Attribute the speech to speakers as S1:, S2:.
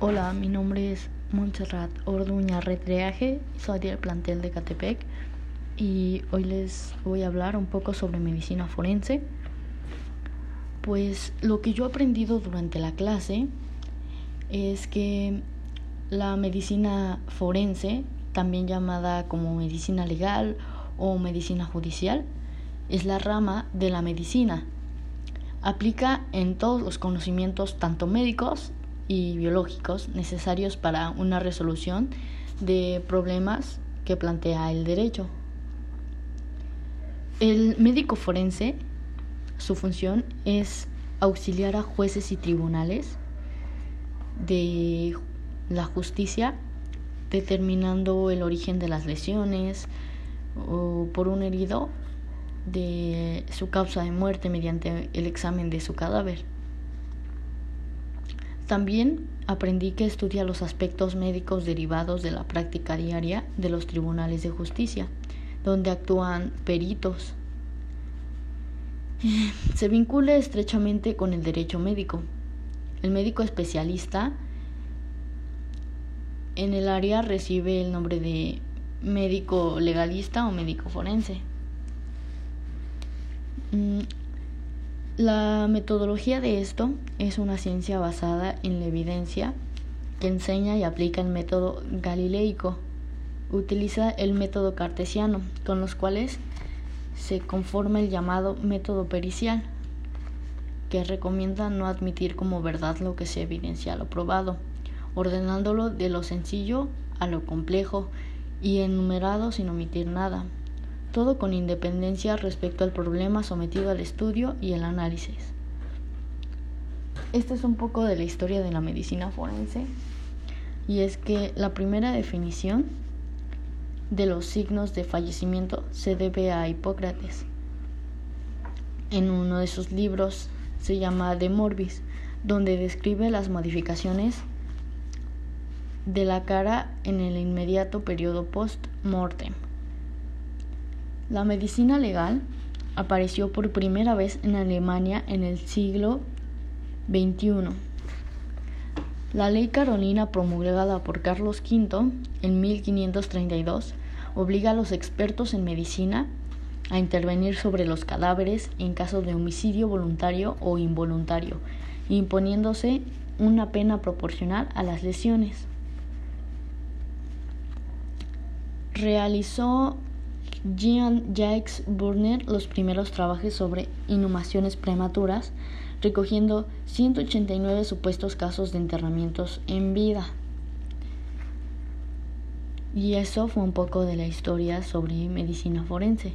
S1: Hola, mi nombre es Montserrat Orduña Retreaje, soy del plantel de Catepec y hoy les voy a hablar un poco sobre medicina forense. Pues lo que yo he aprendido durante la clase es que la medicina forense, también llamada como medicina legal o medicina judicial, es la rama de la medicina. Aplica en todos los conocimientos tanto médicos y biológicos necesarios para una resolución de problemas que plantea el derecho. El médico forense, su función es auxiliar a jueces y tribunales de la justicia determinando el origen de las lesiones o por un herido de su causa de muerte mediante el examen de su cadáver. También aprendí que estudia los aspectos médicos derivados de la práctica diaria de los tribunales de justicia, donde actúan peritos. Se vincula estrechamente con el derecho médico. El médico especialista en el área recibe el nombre de médico legalista o médico forense. La metodología de esto es una ciencia basada en la evidencia que enseña y aplica el método galileico. Utiliza el método cartesiano, con los cuales se conforma el llamado método pericial, que recomienda no admitir como verdad lo que sea evidencial o probado, ordenándolo de lo sencillo a lo complejo y enumerado sin omitir nada todo con independencia respecto al problema sometido al estudio y el análisis. Esta es un poco de la historia de la medicina forense y es que la primera definición de los signos de fallecimiento se debe a Hipócrates. En uno de sus libros se llama De Morbis, donde describe las modificaciones de la cara en el inmediato periodo post-mortem. La medicina legal apareció por primera vez en Alemania en el siglo XXI. La ley carolina promulgada por Carlos V en 1532 obliga a los expertos en medicina a intervenir sobre los cadáveres en caso de homicidio voluntario o involuntario, imponiéndose una pena proporcional a las lesiones. Realizó Jean-Jacques Burner los primeros trabajos sobre inhumaciones prematuras, recogiendo 189 supuestos casos de enterramientos en vida. Y eso fue un poco de la historia sobre medicina forense.